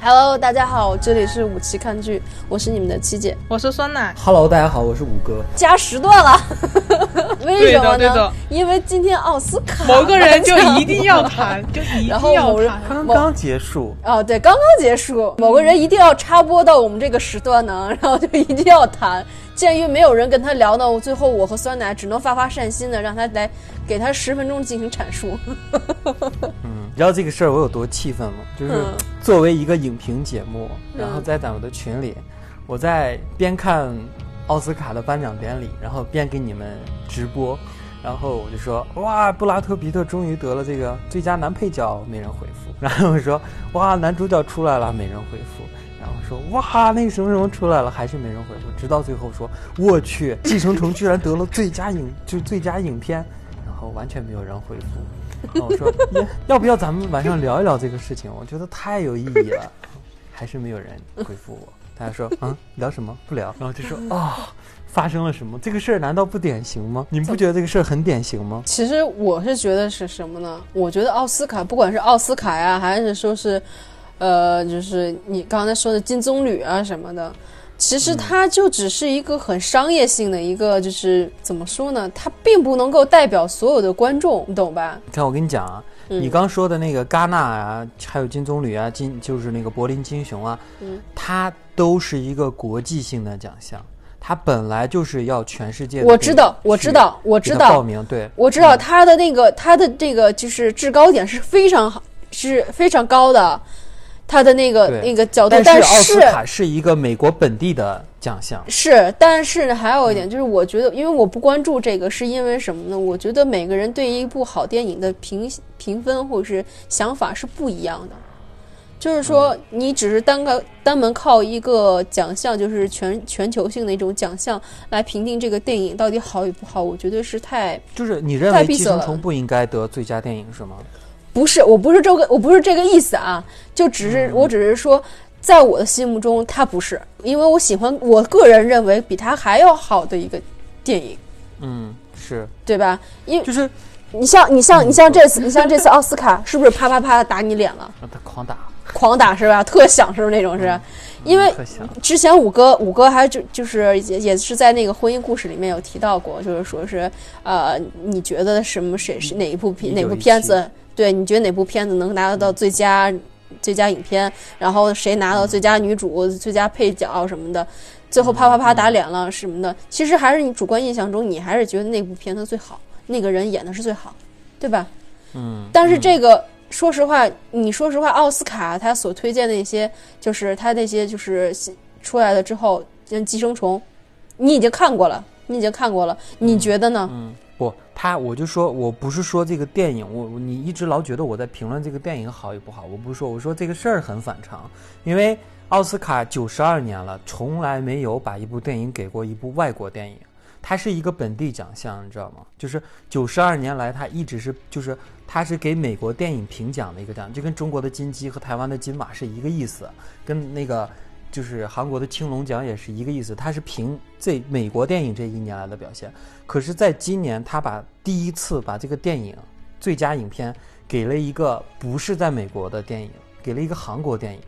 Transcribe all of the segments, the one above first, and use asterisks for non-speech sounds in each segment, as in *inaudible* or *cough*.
Hello，大家好，这里是五七看剧，我是你们的七姐，我是酸奶。Hello，大家好，我是五哥。加时段了，为什么呢对的对的？因为今天奥斯卡某个人就一定要谈，*laughs* 就一然定后某人要谈。刚刚结束，哦，对，刚刚结束，某个人一定要插播到我们这个时段呢，然后就一定要谈。鉴于没有人跟他聊呢，最后我和酸奶只能发发善心的，让他来给他十分钟进行阐述。嗯，你知道这个事儿我有多气愤吗？*laughs* 就是嗯作为一个影评节目，嗯然后在咱们的群里，我在边看奥斯卡的颁奖典礼，然后边给你们直播，然后我就说哇，布拉特皮特终于得了这个最佳男配角，没人回复。*laughs* 然后我说哇，男主角出来了，没人回复。然后说哇，那个什么什么出来了，还是没人回复。直到最后说，我去，《寄生虫》居然得了最佳影，就最佳影片，然后完全没有人回复。然后我说，要 *laughs* *laughs* 要不要咱们晚上聊一聊这个事情？我觉得太有意义了，还是没有人回复我。大家说，嗯，*laughs* 聊什么？不聊。然后就说啊、发生了什么？这个事儿难道不典型吗？你们不觉得这个事儿很典型吗？其实我是觉得是什么呢？我觉得奥斯卡，不管是奥斯卡呀，还是说是，呃，就是你刚才说的金棕榈啊什么的，其实它就只是一个很商业性的一个，就是怎么说呢？它并不能够代表所有的观众，你懂吧？看我跟你讲啊，嗯你刚说的那个戛纳啊，还有金棕榈啊，金就是那个柏林金熊啊，嗯它都是一个国际性的奖项，它本来就是要全世界我知道我知道我知道报名，对，我知道它的那个它的这个就是制高点是非常好，是非常高的，它的那个那个角度，但但是奥斯卡是一个美国本地的奖项，是，但是呢，还有一嗯点就是，我觉得，因为我不关注这个，是因为什么呢？我觉得每个人对一部好电影的评评分或者是想法是不一样的。就是说，嗯。你只是单个单门靠一个奖项，就是全全球性的一种奖项来评定这个电影到底好与不好，我觉得是太就是你认为《寄生虫》不应该得最佳电影是吗？不是，我不是这个，我不是这个意思啊，就只嗯。是，我只是说，在我的心目中，它不是，因为我喜欢，我个人认为比它还要好的一个电影，嗯，是，对吧？因为就是你像你像嗯你像这次，你像这次奥斯卡，是不是啪啪啪的打你脸了，让他狂打，狂打是吧？特响是不是那种是？因为之前五哥五哥还就就是也也是在那个婚姻故事里面有提到过，就是说是呃，你觉得什么谁是哪一部片哪部片子？对，你觉得哪部片子能拿得到最佳最佳影片？然后谁拿到最佳女主、最佳配角什么的？最后啪啪啪打脸了什么的？其实还是你主观印象中，你还是觉得那部片子最好，那个人演的是最好，对吧？嗯，但是这个，说实话，你说实话，奥斯卡他所推荐的一些，就是他那些就是出来了之后，像《寄生虫》，你已经看过了，你已经看过了，你觉得呢？嗯，不，他我就说我不是说这个电影，我我你一直老觉得我在评论这个电影好与不好，我不是说，我说这个事儿很反常，因为奥斯卡九十二年了，从来没有把一部电影给过一部外国电影，它是一个本地奖项，你知道吗？就是九十二年来，它一直是就是它是给美国电影评奖的一个奖，就跟中国的金鸡和台湾的金马是一个意思，跟那个。就是韩国的青龙奖也是一个意思，它是评这美国电影这一年来的表现。可是，在今年，他把第一次把这个电影最佳影片给了一个不是在美国的电影，给了一个韩国电影。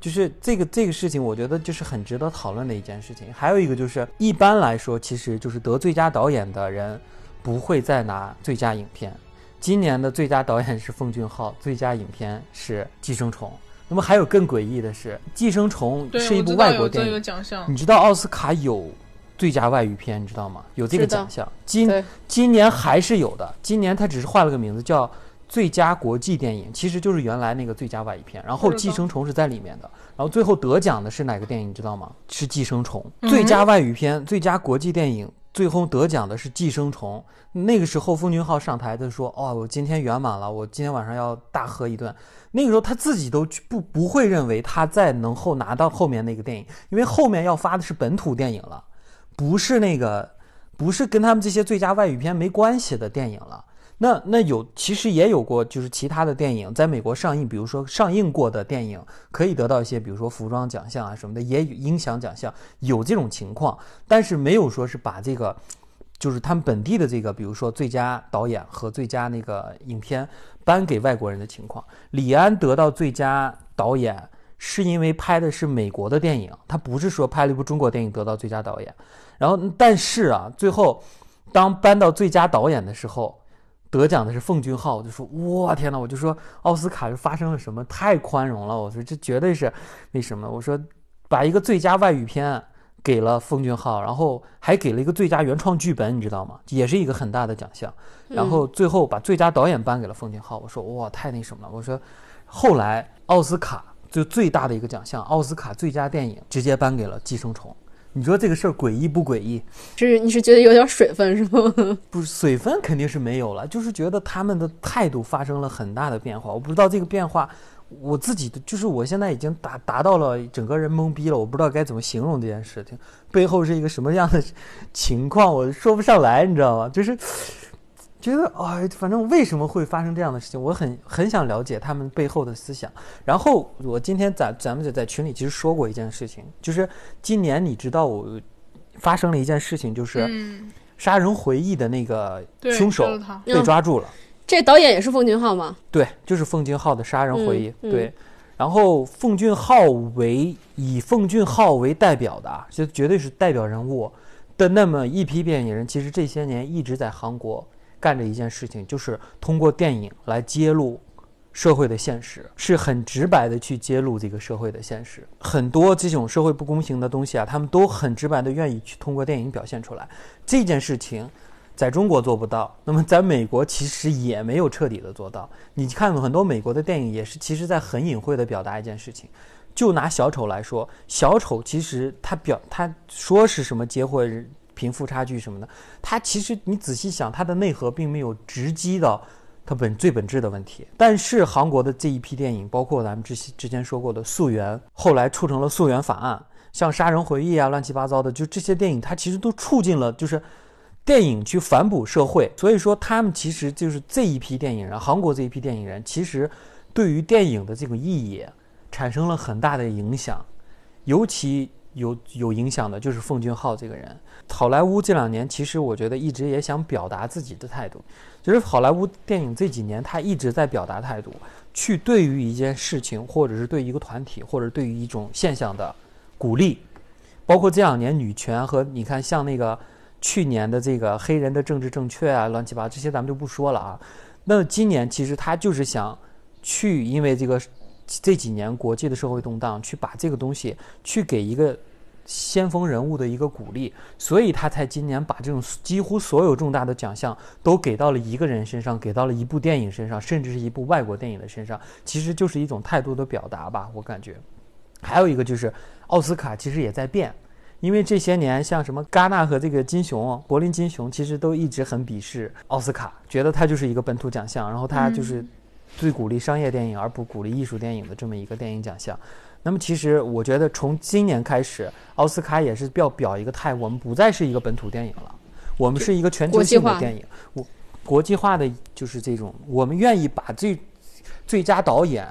就是这个这个事情，我觉得就是很值得讨论的一件事情。还有一个就是，一般来说，其实就是得最佳导演的人不会再拿最佳影片。今年的最佳导演是奉俊昊，最佳影片是《寄生虫》。那么还有更诡异的是，《寄生虫》，是一部外国电影你知道奥斯卡有最佳外语片，你知道吗？有这个奖项。今今年还是有的，今年他只是换了个名字，叫最佳国际电影，其实就是原来那个最佳外语片。然后《寄生虫》是在里面的，然后最后得奖的是哪个电影，你知道吗？是《寄生虫》嗯最佳外语片、最佳国际电影，最后得奖的是《寄生虫》。那个时候，奉俊昊上台的说：“哦，我今天圆满了，我今天晚上要大喝一顿。”那个时候他自己都不不会认为他在能后拿到后面那个电影，因为后面要发的是本土电影了，不是那个，不是跟他们这些最佳外语片没关系的电影了。那那有其实也有过，就是其他的电影在美国上映，比如说上映过的电影可以得到一些，比如说服装奖项啊什么的，也有音响奖项有这种情况，但是没有说是把这个。就是他们本地的这个，比如说最佳导演和最佳那个影片颁给外国人的情况。李安得到最佳导演是因为拍的是美国的电影，他不是说拍了一部中国电影得到最佳导演。然后，但是啊，最后当颁到最佳导演的时候，得奖的是奉俊昊，我就说哇天呐，我就说奥斯卡是发生了什么？太宽容了，我说这绝对是那什么？我说把一个最佳外语片给了奉俊昊，然后还给了一个最佳原创剧本，你知道吗？也是一个很大的奖项。然后最后把最佳导演颁给了奉俊昊，我说哇太那什么了？我说后来奥斯卡就最大的一个奖项，奥斯卡最佳电影直接颁给了《寄生虫》。你说这个事儿诡异不诡异？是你是觉得有点水分是吗？*laughs* 不是水分肯定是没有了，就是觉得他们的态度发生了很大的变化。我不知道这个变化，我自己的就是我现在已经达达到了整个人懵逼了，我不知道该怎么形容这件事情背后是一个什么样的情况，我说不上来，你知道吗？就是。觉得哎，反正为什么会发生这样的事情，我很很想了解他们背后的思想。然后我今天咱咱们就在群里其实说过一件事情，就是今年你知道我发生了一件事情，就是《杀人回忆》的那个凶手被抓住了。这导演也是奉俊昊吗？对，就是奉俊昊的《杀人回忆》。对，然后奉俊昊为以奉俊昊为代表的，就绝对是代表人物的那么一批电影人，其实这些年一直在韩国。干着一件事情，就是通过电影来揭露社会的现实，是很直白的去揭露这个社会的现实。很多这种社会不公平的东西啊，他们都很直白的愿意去通过电影表现出来。这件事情在中国做不到，那么在美国其实也没有彻底的做到。你看很多美国的电影也是，其实在很隐晦的表达一件事情。就拿小丑来说，小丑其实他表他说是什么结婚。贫富差距什么的，它其实你仔细想，它的内核并没有直击到它本最本质的问题。但是韩国的这一批电影，包括咱们之之前说过的《溯源》，后来促成了《溯源法案》，像《杀人回忆》啊，乱七八糟的，就这些电影，它其实都促进了就是电影去反哺社会。所以说，他们其实就是这一批电影人，韩国这一批电影人，其实对于电影的这个意义产生了很大的影响，尤其。有有影响的就是奉俊昊这个人。好莱坞这两年其实我觉得一直也想表达自己的态度，就是好莱坞电影这几年他一直在表达态度，去对于一件事情，或者是对一个团体，或者对于一种现象的鼓励。包括这两年女权和你看像那个去年的这个黑人的政治正确啊，乱七八糟这些咱们就不说了啊。那今年其实他就是想去，因为这个。这几年国际的社会动荡，去把这个东西去给一个先锋人物的一个鼓励，所以他才今年把这种几乎所有重大的奖项都给到了一个人身上，给到了一部电影身上，甚至是一部外国电影的身上，其实就是一种态度的表达吧，我感觉。还有一个就是奥斯卡其实也在变，因为这些年像什么戛纳和这个金熊、柏林金熊，其实都一直很鄙视奥斯卡，觉得它就是一个本土奖项，然后它就是。最鼓励商业电影而不鼓励艺术电影的这么一个电影奖项，那么其实我觉得从今年开始，奥斯卡也是要表一个态，我们不再是一个本土电影了，我们是一个全球性的电影，我国际化的就是这种，我们愿意把最最佳导演、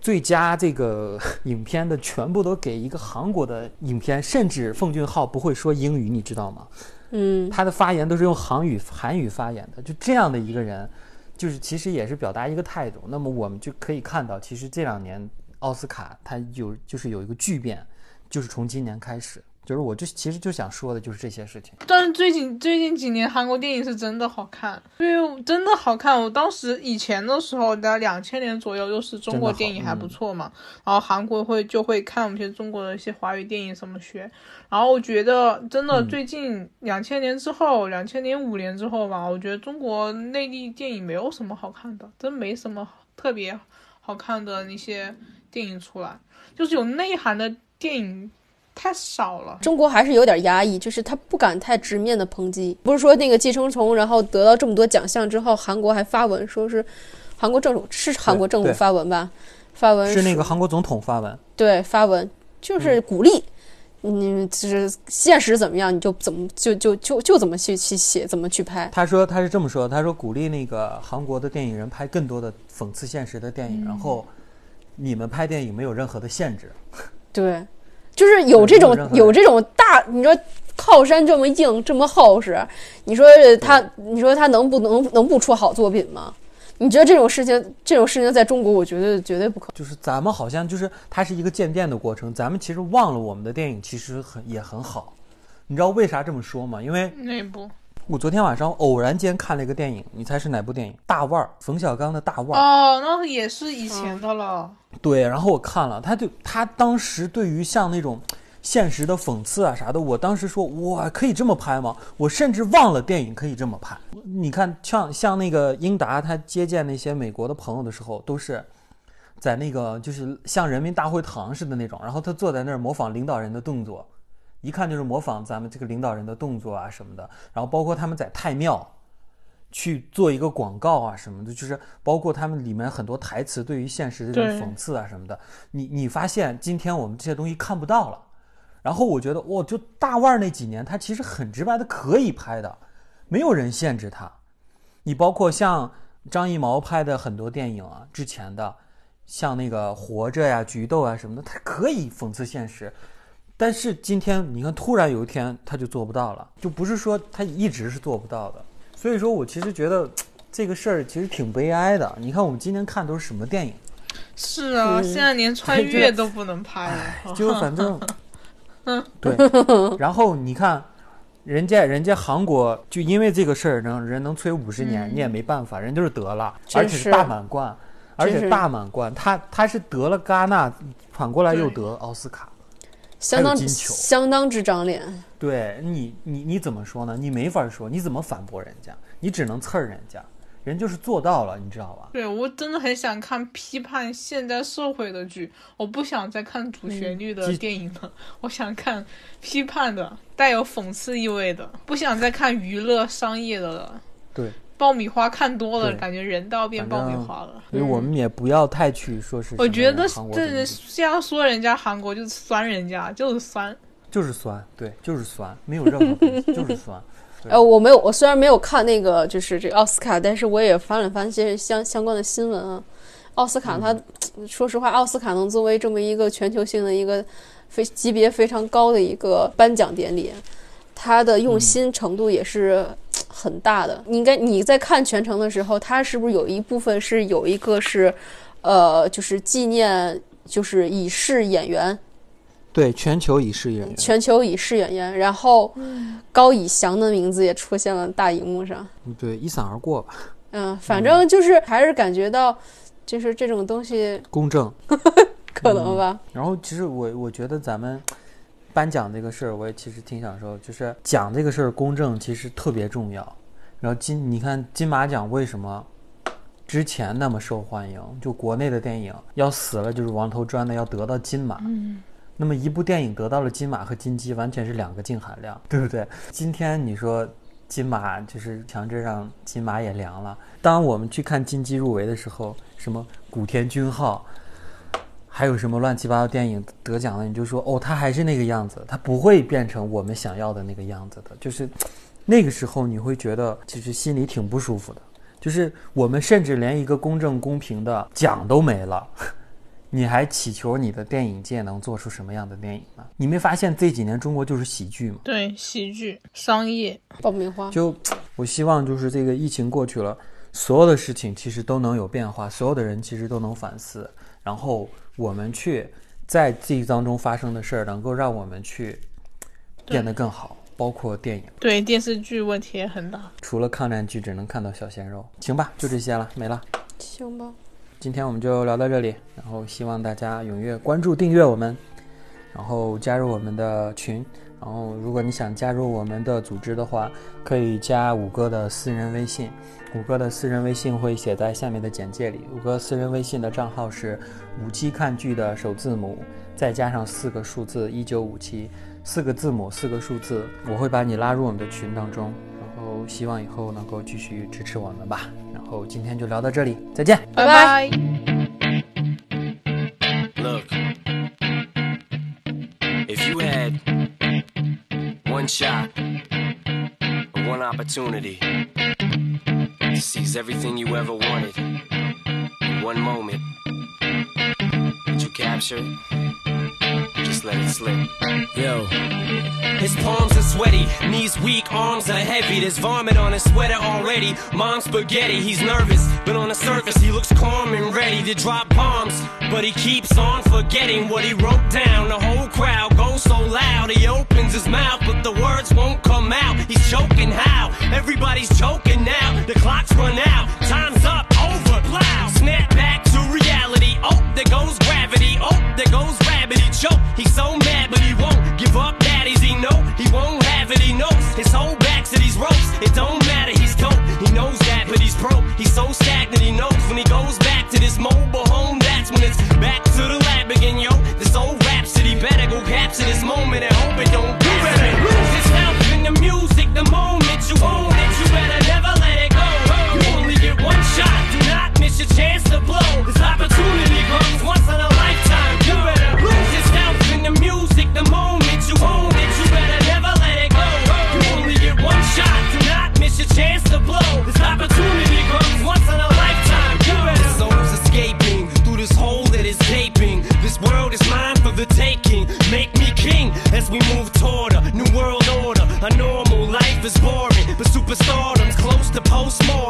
最佳这个 *laughs* 影片的全部都给一个韩国的影片，甚至奉俊昊不会说英语，你知道吗？嗯，他的发言都是用韩语韩语发言的，就这样的一个人。就是其实也是表达一个态度，那么我们就可以看到，其实这两年奥斯卡它有就是有一个巨变，就是从今年开始。就是我就其实就想说的就是这些事情，但是最近最近几年韩国电影是真的好看，因为真的好看。我当时以前的时候，在两千年左右，又是中国电影还不错嘛，然后韩国会就会看我们一些中国的一些华语电影什么学。然后我觉得真的最近两千年之后，两千年五年之后吧，我觉得中国内地电影没有什么好看的，真没什么特别好看的那些电影出来，就是有内涵的电影。太少了，中国还是有点压抑，就是他不敢太直面的抨击。不是说那个《寄生虫》，然后得到这么多奖项之后，韩国还发文说是韩国政府是韩国政府发文吧？发文是那个韩国总统发文，对，发文就是鼓励，你就是现实怎么样，你就怎么就就就就怎么去去写，怎么去拍。他说他是这么说，他说鼓励那个韩国的电影人拍更多的讽刺现实的电影，然后你们拍电影没有任何的限制。对。就是有这种有这种大，你说靠山这么硬这么厚实，你说他你说他能不能能不出好作品吗？你觉得这种事情，这种事情在中国，我觉得绝对不可能。就是咱们好像就是它是一个渐变的过程，咱们其实忘了我们的电影其实很也很好。你知道为啥这么说吗？因为那部我昨天晚上偶然间看了一个电影，你猜是哪部电影？大腕儿，冯小刚的大腕儿。哦，那也是以前的了。对，然后我看了，他就他当时对于像那种现实的讽刺啊啥的，我当时说，哇，可以这么拍吗？我甚至忘了电影可以这么拍。你看，像像那个英达，他接见那些美国的朋友的时候，都是在那个就是像人民大会堂似的那种，然后他坐在那儿模仿领导人的动作，一看就是模仿咱们这个领导人的动作啊什么的。然后包括他们在太庙。去做一个广告啊什么的，就是包括他们里面很多台词对于现实的这种讽刺啊什么的。你你发现今天我们这些东西看不到了，然后我觉得哇，就大腕儿那几年他其实很直白的可以拍的，没有人限制他。你包括像张艺谋拍的很多电影啊，之前的像那个活着呀、菊豆啊什么的，他可以讽刺现实。但是今天你看，突然有一天他就做不到了，就不是说他一直是做不到的。所以说我其实觉得这个事儿其实挺悲哀的。你看我们今天看都是什么电影？是啊，现在连穿越都不能拍了。就反正，*laughs* 嗯，对。然后你看，人家人家韩国就因为这个事儿能人能催五十年，你也没办法，人就是得了，而且是大满贯，而且大满贯，他他是得了戛纳，反过来又得奥斯卡。相当相当之长脸，对你，你你怎么说呢？你没法说，你怎么反驳人家？你只能刺儿人家，人就是做到了，你知道吧？对我真的很想看批判现代社会的剧，我不想再看主旋律的电影了，我想看批判的、带有讽刺意味的，不想再看娱乐商业的了。对。爆米花看多了，感觉人都要变爆米花了。所以我们也不要太去说是。我觉得这这样说人家韩国就是酸人家，就是酸，就是酸，对，就是酸，没有任何东西，就是酸。*laughs* 呃，我没有，我虽然没有看那个就是这奥斯卡，但是我也翻了翻些相相关的新闻啊。奥斯卡，他说实话，奥斯卡能作为这么一个全球性的一个非级别非常高的一个颁奖典礼，他的用心程度也是。很大的，你应该你在看全程的时候，它是不是有一部分是有一个是，呃，就是纪念，就是已逝演员，对，全球已逝演员，全球已逝演员，然后高以翔的名字也出现了大荧幕上，对，一闪而过吧。嗯，反正就是还是感觉到，就是这种东西公正，*laughs* 可能吧。然后其实我我觉得咱们。颁奖这个事儿，我也其实挺想说，就是奖这个事儿公正，其实特别重要。然后金，你看金马奖为什么之前那么受欢迎？就国内的电影要死了就是王头砖的要得到金马。嗯。那么一部电影得到了金马和金鸡，完全是两个净含量，对不对？今天你说金马就是强制让金马也凉了。当我们去看金鸡入围的时候，什么古田君浩。还有什么乱七八糟电影得奖了，你就说哦，他还是那个样子，他不会变成我们想要的那个样子的。就是那个时候，你会觉得其实心里挺不舒服的。就是我们甚至连一个公正公平的奖都没了，*laughs* 你还祈求你的电影界能做出什么样的电影呢？你没发现这几年中国就是喜剧吗？对，喜剧、商业、爆米花。就我希望就是这个疫情过去了，所有的事情其实都能有变化，所有的人其实都能反思，然后。我们去在记忆当中发生的事儿，能够让我们去变得更好，包括电影。对电视剧问题也很大，除了抗战剧，只能看到小鲜肉。行吧，就这些了，没了。行吧，今天我们就聊到这里，然后希望大家踊跃关注、订阅我们，然后加入我们的群。然后，如果你想加入我们的组织的话，可以加五哥的私人微信。五哥的私人微信会写在下面的简介里。五哥私人微信的账号是五七看剧的首字母，再加上四个数字一九五七，四个字母四个数字。我会把你拉入我们的群当中。然后，希望以后能够继续支持我们吧。然后今天就聊到这里，再见，拜拜。shot, one opportunity to seize everything you ever wanted in one moment. Did you capture it? Just let it slip. Yo. His palms are sweaty, knees weak, arms are heavy. There's vomit on his sweater already. Mom's spaghetti, he's nervous, but on the surface he looks calm and ready to drop bombs. But he keeps on forgetting what he wrote down. The whole crowd goes so loud. He opens his mouth, but the words won't come out. He's choking how? Everybody's choking now. The clock's run out. Time's up. Over. Snap back to reality. Oh, there goes gravity. Oh, there goes rabbit. He choke. He's so mad, but he won't give up. Daddies, he know he won't have it. He knows his whole back to these ropes. It don't matter. for the taking. Make me king as we move toward a new world order. A normal life is boring, but superstardom's close to postmortem.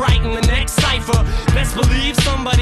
writing the next cipher. Best believe somebody